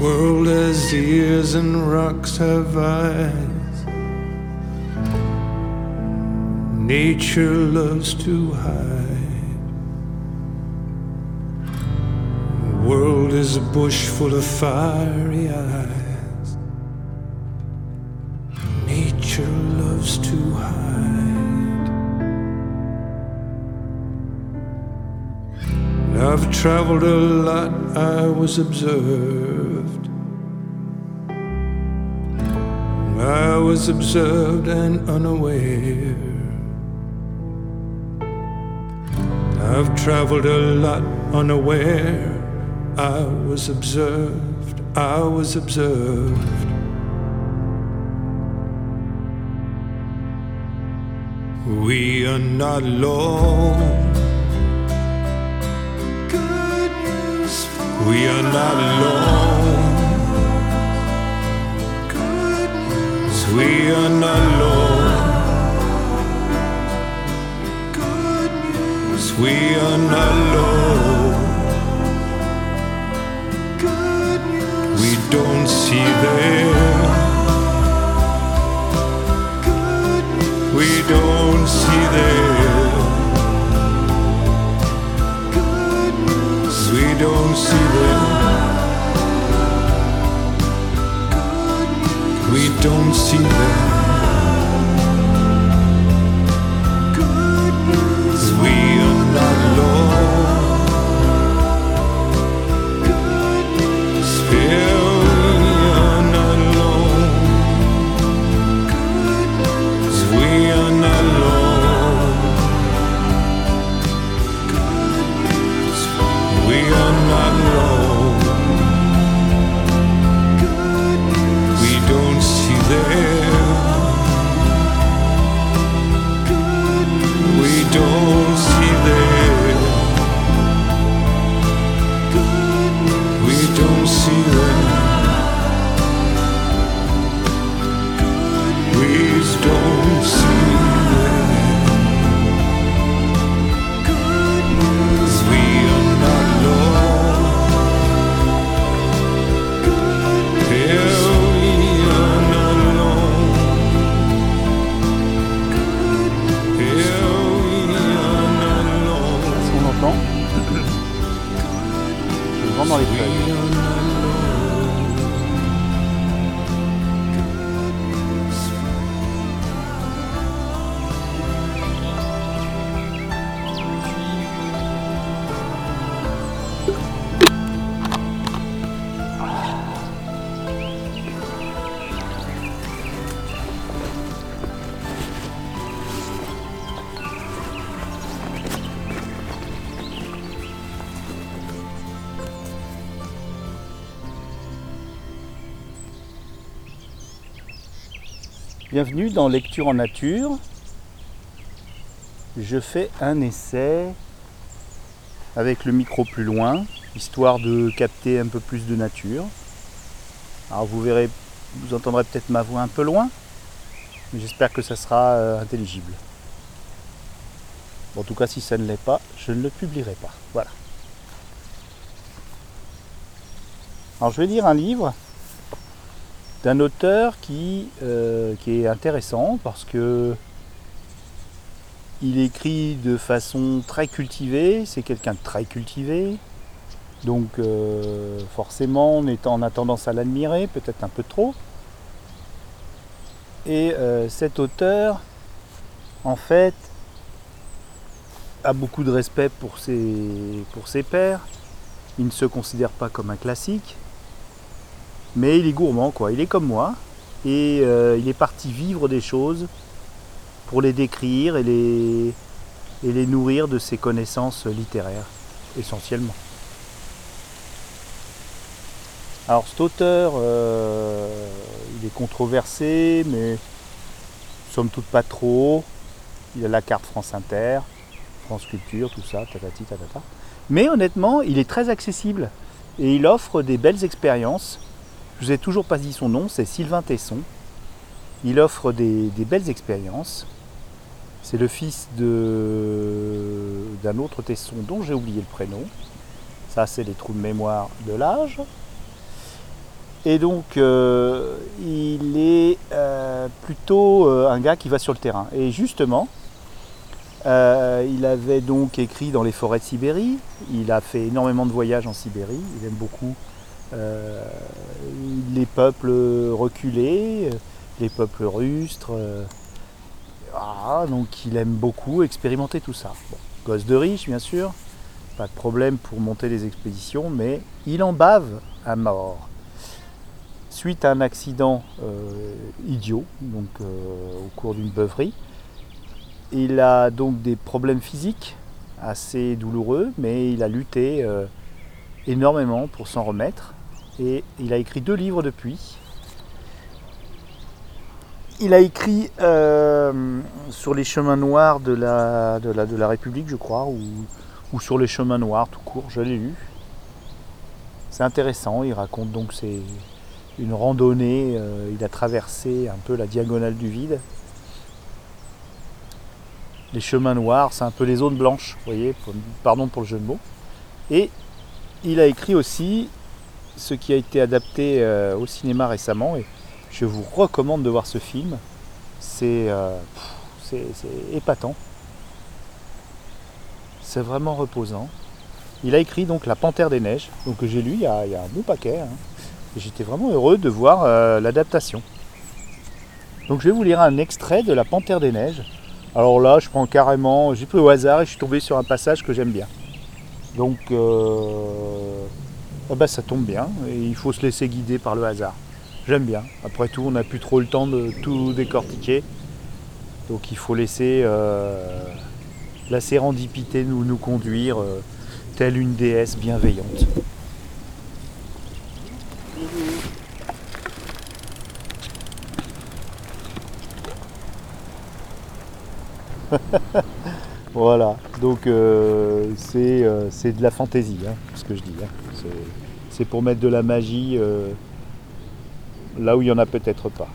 world has ears and rocks have eyes. Nature loves to hide. World is a bush full of fiery eyes. I've traveled a lot, I was observed. I was observed and unaware. I've traveled a lot unaware. I was observed, I was observed. We are not alone. We are not alone. We are not alone. We are not alone. We don't see them. We don't see them. We don't see them. Bienvenue dans Lecture en nature. Je fais un essai avec le micro plus loin, histoire de capter un peu plus de nature. Alors vous verrez, vous entendrez peut-être ma voix un peu loin, mais j'espère que ça sera euh, intelligible. En tout cas, si ça ne l'est pas, je ne le publierai pas. Voilà. Alors je vais lire un livre d'un auteur qui, euh, qui est intéressant parce que il écrit de façon très cultivée, c'est quelqu'un de très cultivé, donc euh, forcément on, est, a tendance à l'admirer, peut-être un peu trop. Et euh, cet auteur, en fait, a beaucoup de respect pour ses, pour ses pairs. Il ne se considère pas comme un classique, mais il est gourmand, quoi. Il est comme moi, et euh, il est parti vivre des choses pour les décrire et les, et les nourrir de ses connaissances littéraires, essentiellement. Alors cet auteur, euh, il est controversé, mais somme toute pas trop. Il a la carte France Inter, France Culture, tout ça, tatati tatata. Mais honnêtement, il est très accessible et il offre des belles expériences. Je vous ai toujours pas dit son nom, c'est Sylvain Tesson. Il offre des, belles expériences. C'est le fils d'un autre Tesson dont j'ai oublié le prénom. Ça, c'est les trous de mémoire de l'âge. Et donc, euh, il est euh, plutôt euh, un gars qui va sur le terrain. Et justement, il avait donc écrit dans les forêts de Sibérie. Il a fait énormément de voyages en Sibérie. Il aime beaucoup les peuples reculés, les peuples rustres. Ah, donc, il aime beaucoup expérimenter tout ça. Gosse de riche, bien sûr. Pas de problème pour monter des expéditions, mais il en bave à mort suite à un accident euh, idiot, donc euh, au cours d'une beuverie. Il a donc des problèmes physiques assez douloureux, mais il a lutté euh, énormément pour s'en remettre. Et il a écrit deux livres depuis. Il a écrit sur les chemins noirs de la, de la, République, je crois, ou, ou sur les chemins noirs tout court, je l'ai lu. C'est intéressant, il raconte donc ses, une randonnée. Euh, il a traversé un peu la diagonale du vide. Les chemins noirs, c'est un peu les zones blanches, vous voyez, pardon pour le jeu de mots. Et il a écrit aussi ce qui a été adapté euh, au cinéma récemment, et je vous recommande de voir ce film. C'est euh, épatant. C'est vraiment reposant. Il a écrit donc La Panthère des Neiges, donc que j'ai lu il y, a, un bon paquet. Hein j'étais vraiment heureux de voir euh, l'adaptation. Donc je vais vous lire un extrait de La Panthère des Neiges. Alors là, je prends carrément, j'ai pris au hasard et je suis tombé sur un passage que j'aime bien. Donc ah bah, ça tombe bien et il faut se laisser guider par le hasard. J'aime bien. Après tout, on n'a plus trop le temps de tout décortiquer. Donc il faut laisser euh, la sérendipité nous, nous conduire telle une déesse bienveillante. voilà, donc euh, euh, c'est de la fantaisie, hein, ce que je dis. Hein. C'est pour mettre de la magie euh, là où il n'y en a peut-être pas.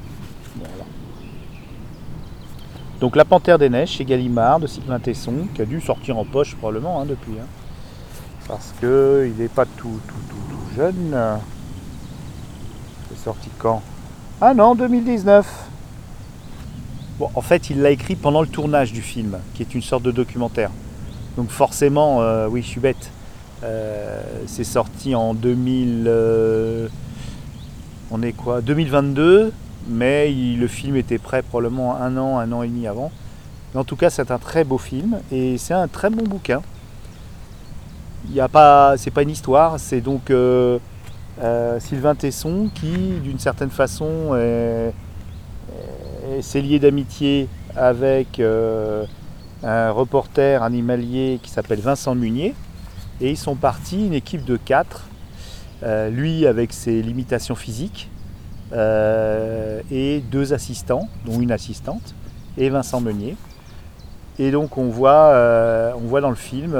Donc La Panthère des Neiges chez Gallimard de Cyclin Tesson, qui a dû sortir en poche probablement hein, depuis. parce qu'il n'est pas tout, tout, tout, jeune. C'est sorti quand? Ah non, 2019 en fait, il l'a écrit pendant le tournage du film, qui est une sorte de documentaire. Donc forcément, euh, oui, je suis bête. Euh, c'est sorti en 2000. Euh, on est quoi 2022, mais le film était prêt probablement un an, un an et demi avant. en tout cas, c'est un très beau film et c'est un très bon bouquin. Il y a pas, c'est pas une histoire, c'est donc Sylvain Tesson qui, d'une certaine façon, est s'est lié d'amitié avec euh, un reporter animalier qui s'appelle Vincent Munier. Et ils sont partis, une équipe de quatre, euh, lui avec ses limitations physiques, euh, et deux assistants, dont une assistante, et Vincent Meunier. Et donc on voit, on voit dans le film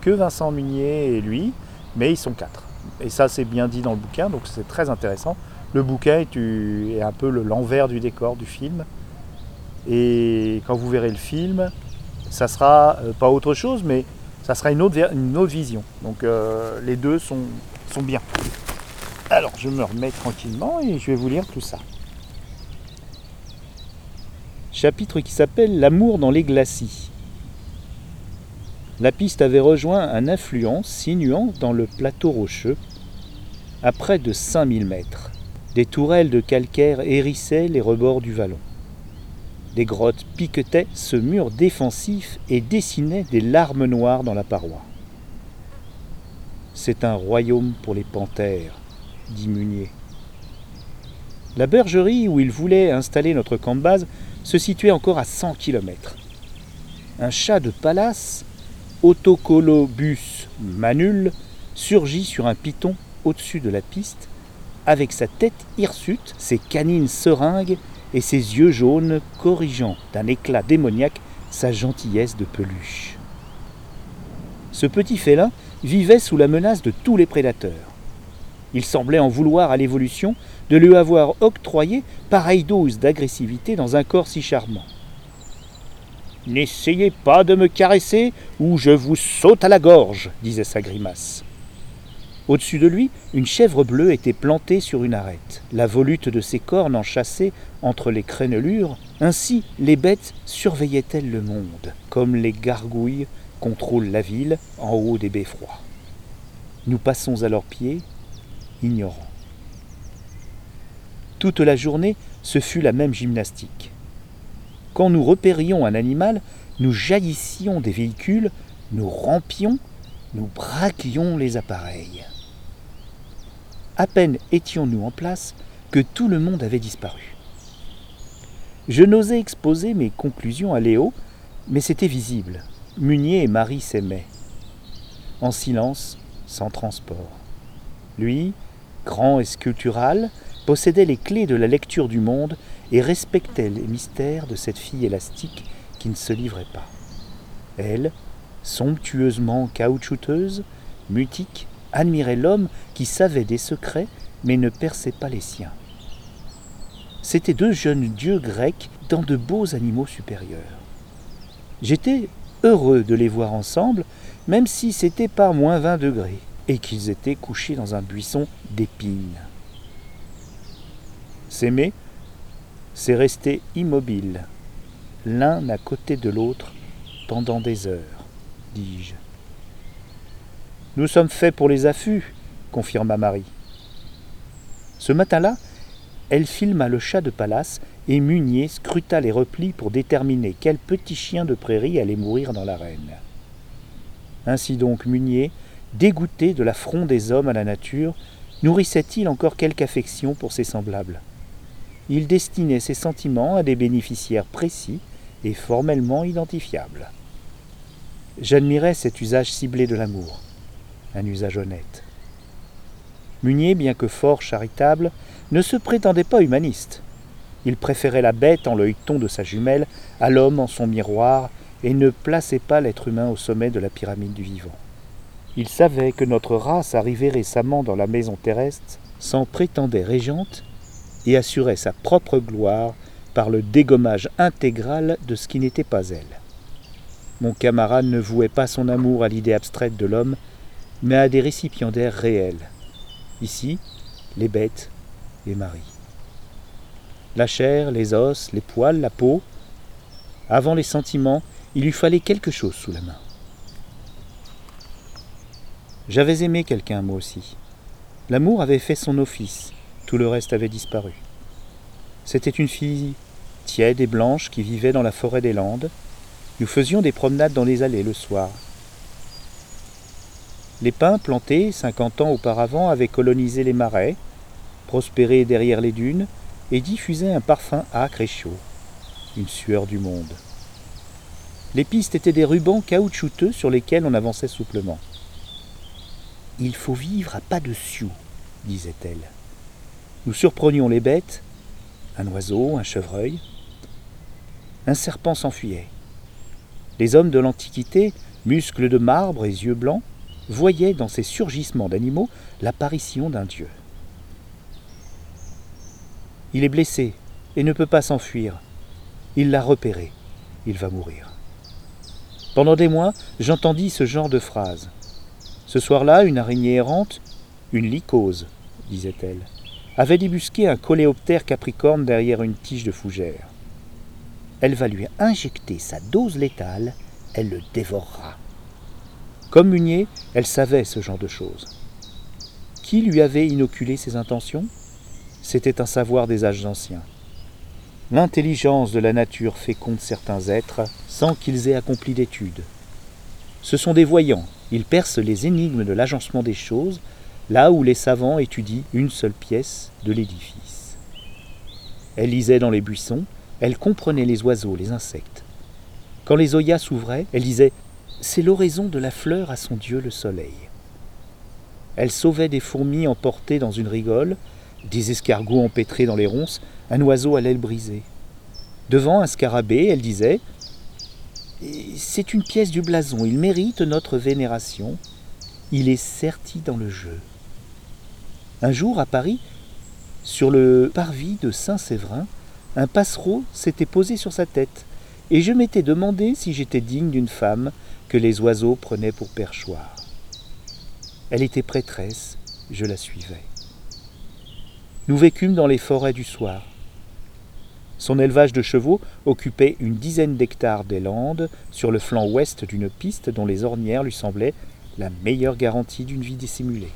que Vincent Munier et lui, mais ils sont quatre. Et ça c'est bien dit dans le bouquin, donc c'est très intéressant. Le bouquin est, un peu l'envers du décor du film. Et quand vous verrez le film, ça sera euh, pas autre chose, mais ça sera une autre, vision. Donc euh, les deux sont, sont bien. Alors je me remets tranquillement et je vais vous lire tout ça. Chapitre qui s'appelle L'amour dans les glacis. La piste avait rejoint un affluent sinuant dans le plateau rocheux à près de 5000 mètres. Des tourelles de calcaire hérissaient les rebords du vallon. Des grottes piquetaient ce mur défensif et dessinaient des larmes noires dans la paroi. C'est un royaume pour les panthères, dit Munier. La bergerie où il voulait installer notre camp de base se situait encore à 100 km. Un chat de palace, Autocolobus manul, surgit sur un piton au-dessus de la piste avec sa tête hirsute, ses canines seringues et ses yeux jaunes corrigeant d'un éclat démoniaque sa gentillesse de peluche. Ce petit félin vivait sous la menace de tous les prédateurs. Il semblait en vouloir à l'évolution de lui avoir octroyé pareille dose d'agressivité dans un corps si charmant. N'essayez pas de me caresser ou je vous saute à la gorge, disait sa grimace. Au-dessus de lui, une chèvre bleue était plantée sur une arête. La volute de ses cornes enchâssées entre les crénelures, ainsi les bêtes surveillaient-elles le monde, comme les gargouilles contrôlent la ville en haut des beffrois. Nous passons à leurs pieds, ignorants. Toute la journée, ce fut la même gymnastique. Quand nous repérions un animal, nous jaillissions des véhicules, nous rampions, nous braquions les appareils. À peine étions-nous en place que tout le monde avait disparu. Je n'osais exposer mes conclusions à Léo, mais c'était visible. Munier et Marie s'aimaient. En silence, sans transport. Lui, grand et sculptural, possédait les clés de la lecture du monde et respectait les mystères de cette fille élastique qui ne se livrait pas. Elle, somptueusement caoutchouteuse, mutique, admirait l'homme qui savait des secrets mais ne perçait pas les siens. C'étaient deux jeunes dieux grecs dans de beaux animaux supérieurs. J'étais heureux de les voir ensemble, même si c'était par moins 20 degrés, et qu'ils étaient couchés dans un buisson d'épines. S'aimer, c'est rester immobile, l'un à côté de l'autre, pendant des heures, dis-je. Nous sommes faits pour les affûts, confirma Marie. Ce matin-là, elle filma le chat de palace et Munier scruta les replis pour déterminer quel petit chien de prairie allait mourir dans l'arène. Ainsi donc Munier, dégoûté de l'affront des hommes à la nature, nourrissait-il encore quelque affection pour ses semblables? Il destinait ses sentiments à des bénéficiaires précis et formellement identifiables. J'admirais cet usage ciblé de l'amour un usage honnête. Munier, bien que fort charitable, ne se prétendait pas humaniste. Il préférait la bête en l'œilleton de sa jumelle à l'homme en son miroir et ne plaçait pas l'être humain au sommet de la pyramide du vivant. Il savait que notre race arrivée récemment dans la maison terrestre s'en prétendait régente et assurait sa propre gloire par le dégommage intégral de ce qui n'était pas elle. Mon camarade ne vouait pas son amour à l'idée abstraite de l'homme, mais à des récipiendaires réels. Ici, les bêtes et Marie. La chair, les os, les poils, la peau. Avant les sentiments, il lui fallait quelque chose sous la main. J'avais aimé quelqu'un, moi aussi. L'amour avait fait son office, tout le reste avait disparu. C'était une fille tiède et blanche qui vivait dans la forêt des Landes. Nous faisions des promenades dans les allées le soir. Les pins plantés cinquante ans auparavant avaient colonisé les marais, prospéré derrière les dunes et diffusé un parfum âcre et chaud, une sueur du monde. Les pistes étaient des rubans caoutchouteux sur lesquels on avançait souplement. Il faut vivre à pas de sioux, disait-elle. Nous surprenions les bêtes, un oiseau, un chevreuil. Un serpent s'enfuyait. Les hommes de l'Antiquité, muscles de marbre et yeux blancs, voyait dans ces surgissements d'animaux l'apparition d'un dieu. Il est blessé et ne peut pas s'enfuir. Il l'a repéré. Il va mourir. Pendant des mois, j'entendis ce genre de phrases. Ce soir-là, une araignée errante, une lycose, disait-elle, avait débusqué un coléoptère capricorne derrière une tige de fougère. Elle va lui injecter sa dose létale, elle le dévorera. Comme Munier, elle savait ce genre de choses. Qui lui avait inoculé ses intentions? C'était un savoir des âges anciens. L'intelligence de la nature féconde certains êtres sans qu'ils aient accompli d'études. Ce sont des voyants, ils percent les énigmes de l'agencement des choses, là où les savants étudient une seule pièce de l'édifice. Elle lisait dans les buissons, elle comprenait les oiseaux, les insectes. Quand les oyas s'ouvraient, elle disait c'est l'oraison de la fleur à son dieu le soleil. Elle sauvait des fourmis emportées dans une rigole, des escargots empêtrés dans les ronces, un oiseau à l'aile brisée. Devant un scarabée, elle disait C'est une pièce du blason, il mérite notre vénération, il est serti dans le jeu. Un jour, à Paris, sur le parvis de Saint-Séverin, un passereau s'était posé sur sa tête, et je m'étais demandé si j'étais digne d'une femme les oiseaux prenaient pour perchoir. Elle était prêtresse, je la suivais. Nous vécûmes dans les forêts du soir. Son élevage de chevaux occupait une dizaine d'hectares des Landes, sur le flanc ouest d'une piste dont les ornières lui semblaient la meilleure garantie d'une vie dissimulée.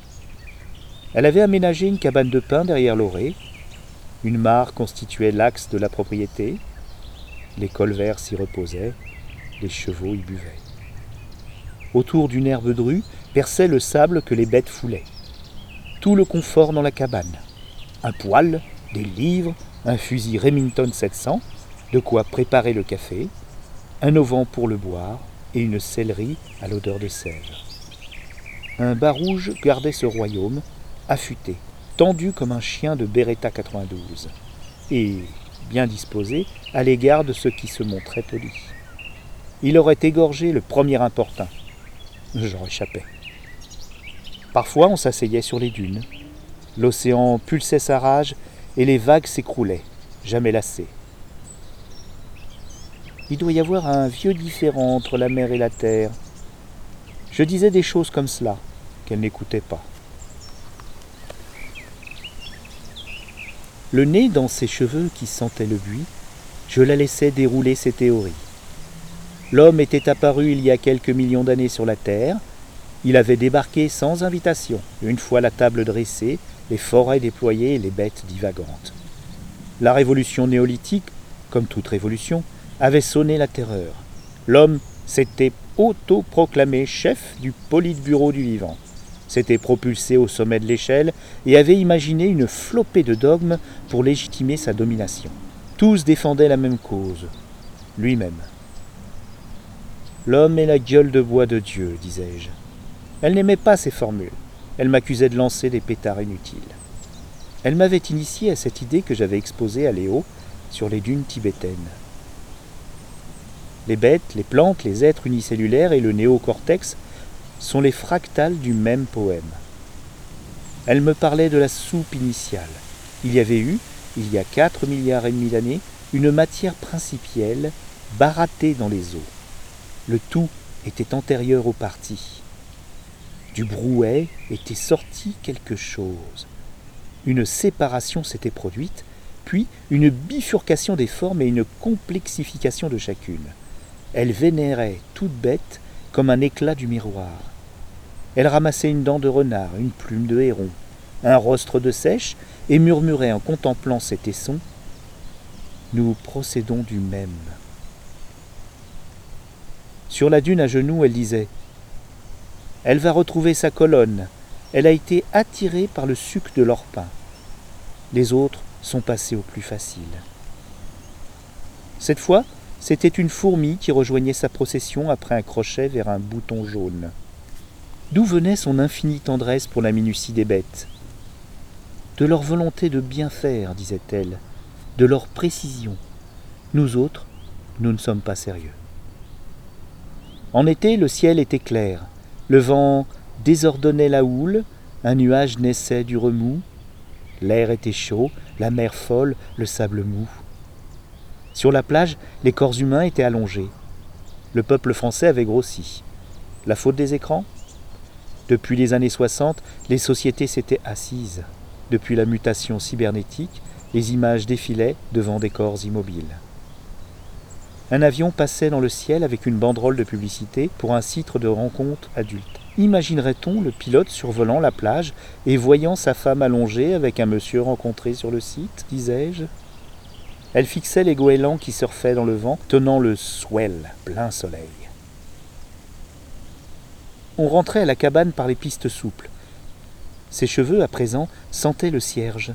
Elle avait aménagé une cabane de pin derrière l'orée. Une mare constituait l'axe de la propriété. Les colverts s'y reposaient, les chevaux y buvaient. Autour d'une herbe drue perçait le sable que les bêtes foulaient. Tout le confort dans la cabane. Un poêle, des livres, un fusil Remington 700, de quoi préparer le café, un auvent pour le boire et une sellerie à l'odeur de sève. Un bas rouge gardait ce royaume, affûté, tendu comme un chien de Beretta 92, et bien disposé à l'égard de ceux qui se montraient polis. Il aurait égorgé le premier importun. J'en échappais. Parfois on s'asseyait sur les dunes. L'océan pulsait sa rage et les vagues s'écroulaient, jamais lassées. Il doit y avoir un vieux différent entre la mer et la terre. Je disais des choses comme cela, qu'elle n'écoutait pas. Le nez dans ses cheveux qui sentaient le buis, je la laissais dérouler ses théories. L'homme était apparu il y a quelques millions d'années sur la Terre. Il avait débarqué sans invitation, une fois la table dressée, les forêts déployées et les bêtes divagantes. La révolution néolithique, comme toute révolution, avait sonné la terreur. L'homme s'était auto-proclamé chef du politburo du vivant, s'était propulsé au sommet de l'échelle et avait imaginé une flopée de dogmes pour légitimer sa domination. Tous défendaient la même cause, lui-même. L'homme est la gueule de bois de Dieu, disais-je. Elle n'aimait pas ces formules. Elle m'accusait de lancer des pétards inutiles. Elle m'avait initié à cette idée que j'avais exposée à Léo sur les dunes tibétaines. Les bêtes, les plantes, les êtres unicellulaires et le néocortex sont les fractales du même poème. Elle me parlait de la soupe initiale. Il y avait eu, il y a quatre milliards et demi d'années, une matière principielle barattée dans les eaux. Le tout était antérieur au parti. Du brouet était sorti quelque chose. Une séparation s'était produite, puis une bifurcation des formes et une complexification de chacune. Elle vénérait toute bête comme un éclat du miroir. Elle ramassait une dent de renard, une plume de héron, un rostre de sèche, et murmurait en contemplant cet tesson Nous procédons du même. Sur la dune à genoux, elle disait elle va retrouver sa colonne. Elle a été attirée par le suc de leur pain. Les autres sont passés au plus facile. Cette fois, c'était une fourmi qui rejoignait sa procession après un crochet vers un bouton jaune. D'où venait son infinie tendresse pour la minutie des bêtes? De leur volonté de bien faire, disait-elle, de leur précision. Nous autres, nous ne sommes pas sérieux. En été, le ciel était clair, le vent désordonnait la houle, un nuage naissait du remous, l'air était chaud, la mer folle, le sable mou. Sur la plage, les corps humains étaient allongés. Le peuple français avait grossi. La faute des écrans? Depuis les années 60, les sociétés s'étaient assises. Depuis la mutation cybernétique, les images défilaient devant des corps immobiles. Un avion passait dans le ciel avec une banderole de publicité pour un site de rencontre adulte. Imaginerait-on le pilote survolant la plage et voyant sa femme allongée avec un monsieur rencontré sur le site, disais-je? Elle fixait les goélands qui surfaient dans le vent, tenant le swell, plein soleil. On rentrait à la cabane par les pistes souples. Ses cheveux, à présent, sentaient le cierge.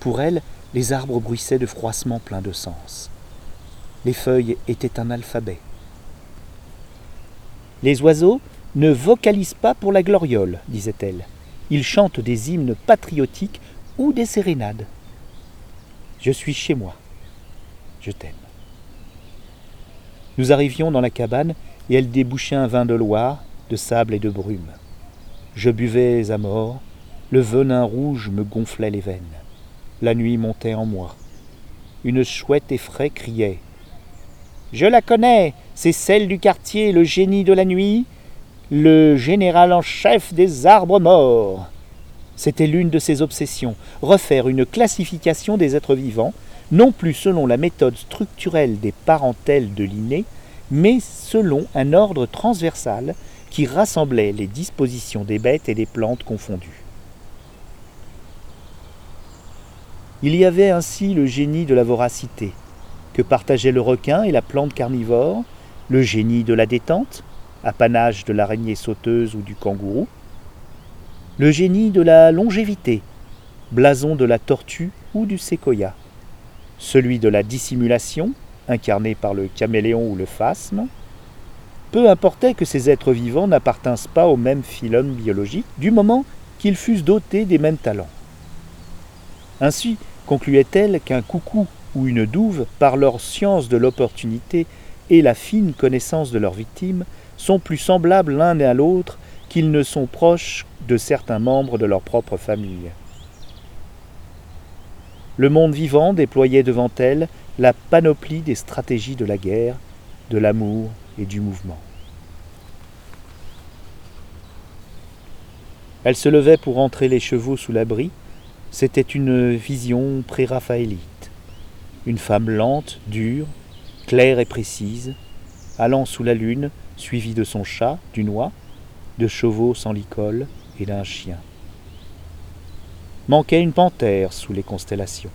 Pour elle, les arbres bruissaient de froissements pleins de sens. Les feuilles étaient un alphabet. Les oiseaux ne vocalisent pas pour la gloriole, disait-elle. Ils chantent des hymnes patriotiques ou des sérénades. Je suis chez moi. Je t'aime. Nous arrivions dans la cabane et elle débouchait un vin de Loire, de sable et de brume. Je buvais à mort, le venin rouge me gonflait les veines. La nuit montait en moi. Une chouette effraie criait je la connais, c'est celle du quartier, le génie de la nuit. le général en chef des arbres morts. C'était l'une de ses obsessions, refaire une classification des êtres vivants, non plus selon la méthode structurelle des parentèles de Linné, mais selon un ordre transversal qui rassemblait les dispositions des bêtes et des plantes confondues. Il y avait ainsi le génie de la voracité, que partageaient le requin et la plante carnivore, le génie de la détente, apanage de l'araignée sauteuse ou du kangourou, le génie de la longévité, blason de la tortue ou du séquoia, celui de la dissimulation, incarné par le caméléon ou le phasme, peu importait que ces êtres vivants n'appartinssent pas au même phylum biologique, du moment qu'ils fussent dotés des mêmes talents. Ainsi concluait-elle qu'un coucou ou une douve, par leur science de l'opportunité et la fine connaissance de leurs victimes, sont plus semblables l'un à l'autre qu'ils ne sont proches de certains membres de leur propre famille. Le monde vivant déployait devant elle la panoplie des stratégies de la guerre, de l'amour et du mouvement. Elle se levait pour entrer les chevaux sous l'abri. C'était une vision pré-raphaélite. Une femme lente, dure, claire et précise, allant sous la lune, suivie de son chat, du noix, de chevaux sans licol et d'un chien. Manquait une panthère sous les constellations.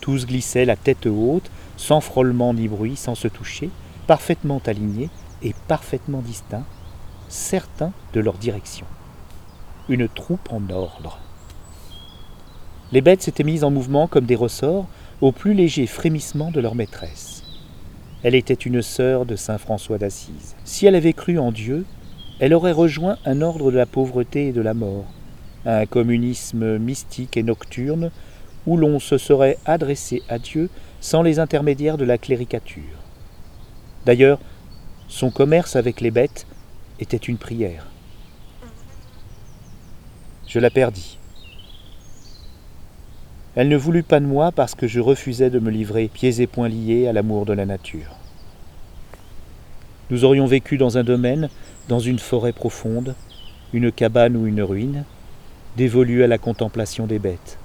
Tous glissaient la tête haute, sans frôlement ni bruit, sans se toucher, parfaitement alignés et parfaitement distincts, certains de leur direction. Une troupe en ordre. Les bêtes s'étaient mises en mouvement comme des ressorts au plus léger frémissement de leur maîtresse. Elle était une sœur de saint François d'Assise. Si elle avait cru en Dieu, elle aurait rejoint un ordre de la pauvreté et de la mort, un communisme mystique et nocturne où l'on se serait adressé à Dieu sans les intermédiaires de la cléricature. D'ailleurs, son commerce avec les bêtes était une prière. Je la perdis. Elle ne voulut pas de moi parce que je refusais de me livrer pieds et poings liés à l'amour de la nature. Nous aurions vécu dans un domaine, dans une forêt profonde, une cabane ou une ruine, dévolue à la contemplation des bêtes.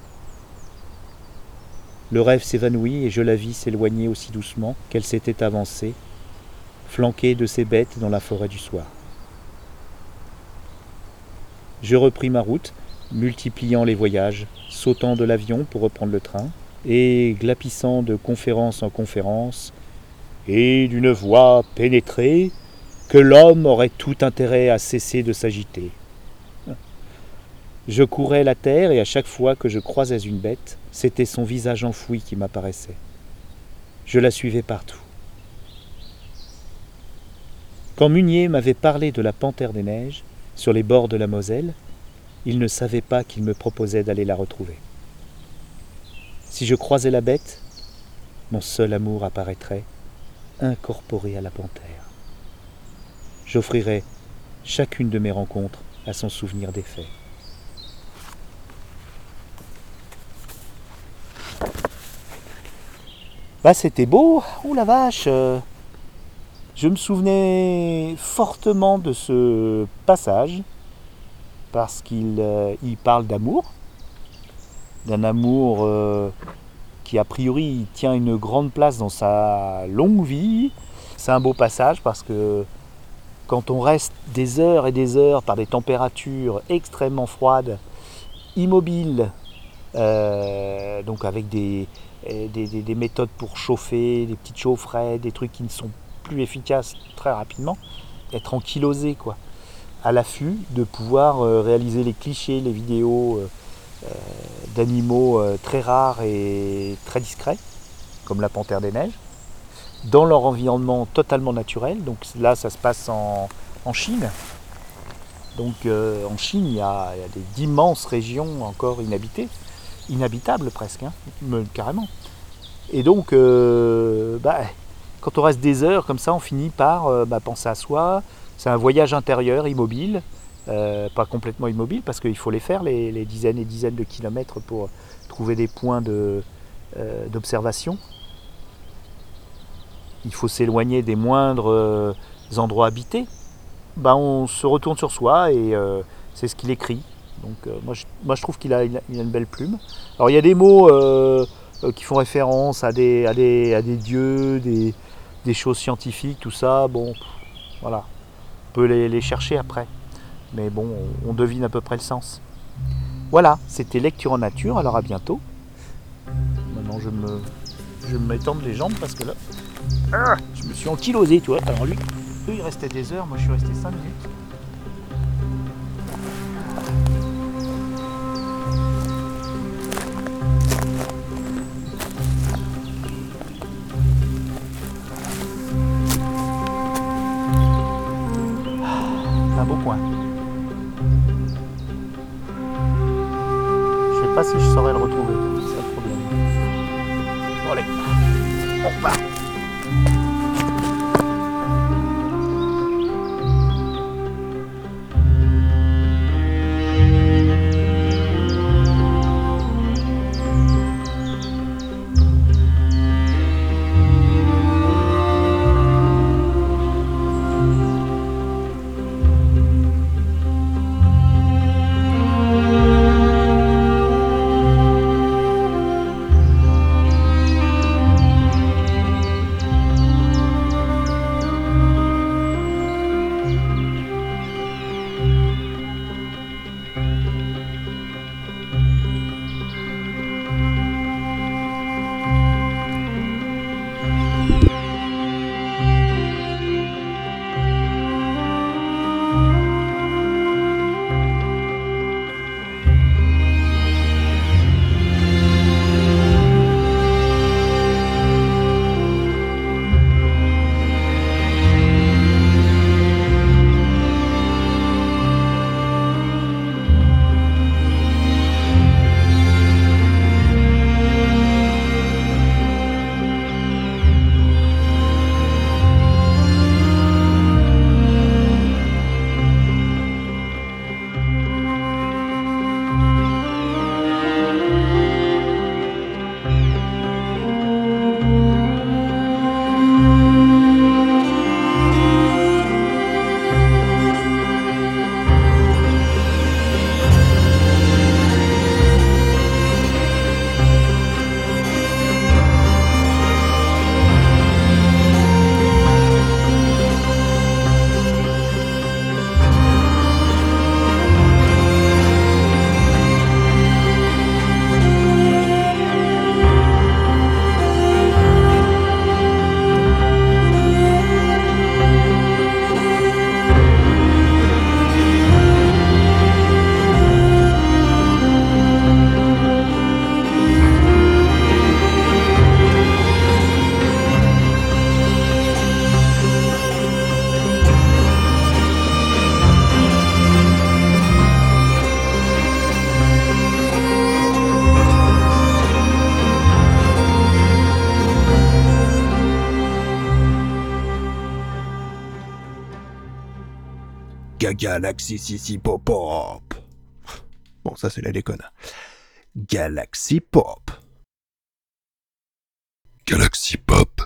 Le rêve s'évanouit et je la vis s'éloigner aussi doucement qu'elle s'était avancée, flanquée de ces bêtes dans la forêt du soir. Je repris ma route, multipliant les voyages, sautant de l'avion pour reprendre le train, et glapissant de conférence en conférence, et d'une voix pénétrée, que l'homme aurait tout intérêt à cesser de s'agiter. Je courais la terre et à chaque fois que je croisais une bête, c'était son visage enfoui qui m'apparaissait. Je la suivais partout. Quand Munier m'avait parlé de la panthère des neiges, sur les bords de la Moselle, il ne savait pas qu'il me proposait d'aller la retrouver. Si je croisais la bête, mon seul amour apparaîtrait, incorporé à la panthère. J'offrirais chacune de mes rencontres à son souvenir des faits. Bah c'était beau, oh la vache euh. Je me souvenais fortement de ce passage parce qu'il euh, parle d'amour, d'un amour euh, qui a priori tient une grande place dans sa longue vie. C'est un beau passage parce que quand on reste des heures et des heures par des températures extrêmement froides, immobiles, euh, donc avec des, des, méthodes pour chauffer, des petites chaufferettes, des trucs qui ne sont plus efficaces très rapidement, être ankylosé quoi à l'affût de pouvoir euh, réaliser les clichés, les vidéos euh, euh, d'animaux très rares et très discrets, comme la panthère des neiges, dans leur environnement totalement naturel. Donc là, ça se passe en, Chine. Donc en Chine, il y a, d'immenses régions encore inhabitées, inhabitables presque, hein, carrément. Et donc, bah, quand on reste des heures comme ça, on finit par bah, penser à soi, c'est un voyage intérieur immobile, euh, pas complètement immobile parce qu'il faut les faire, les, dizaines et dizaines de kilomètres pour trouver des points euh, d'observation. Il faut s'éloigner des moindres euh, endroits habités, bah, on se retourne sur soi et c'est ce qu'il écrit. Donc moi, je, moi, je trouve qu'il a, a, une belle plume. Alors il y a des mots qui font référence à des, à des, à des dieux, des, des choses scientifiques, tout ça. Bon, voilà. Peut les, chercher après. Mais bon, on, devine à peu près le sens. Voilà, c'était lecture en nature, alors à bientôt. Maintenant je me, je les jambes parce que là, je me suis ankylosé, tu vois. Alors lui, lui, il restait des heures, moi je suis resté 5 minutes. Galaxy Sissi Pop Pop. Bon, ça c'est la déconne. Galaxy Pop. Galaxy Pop.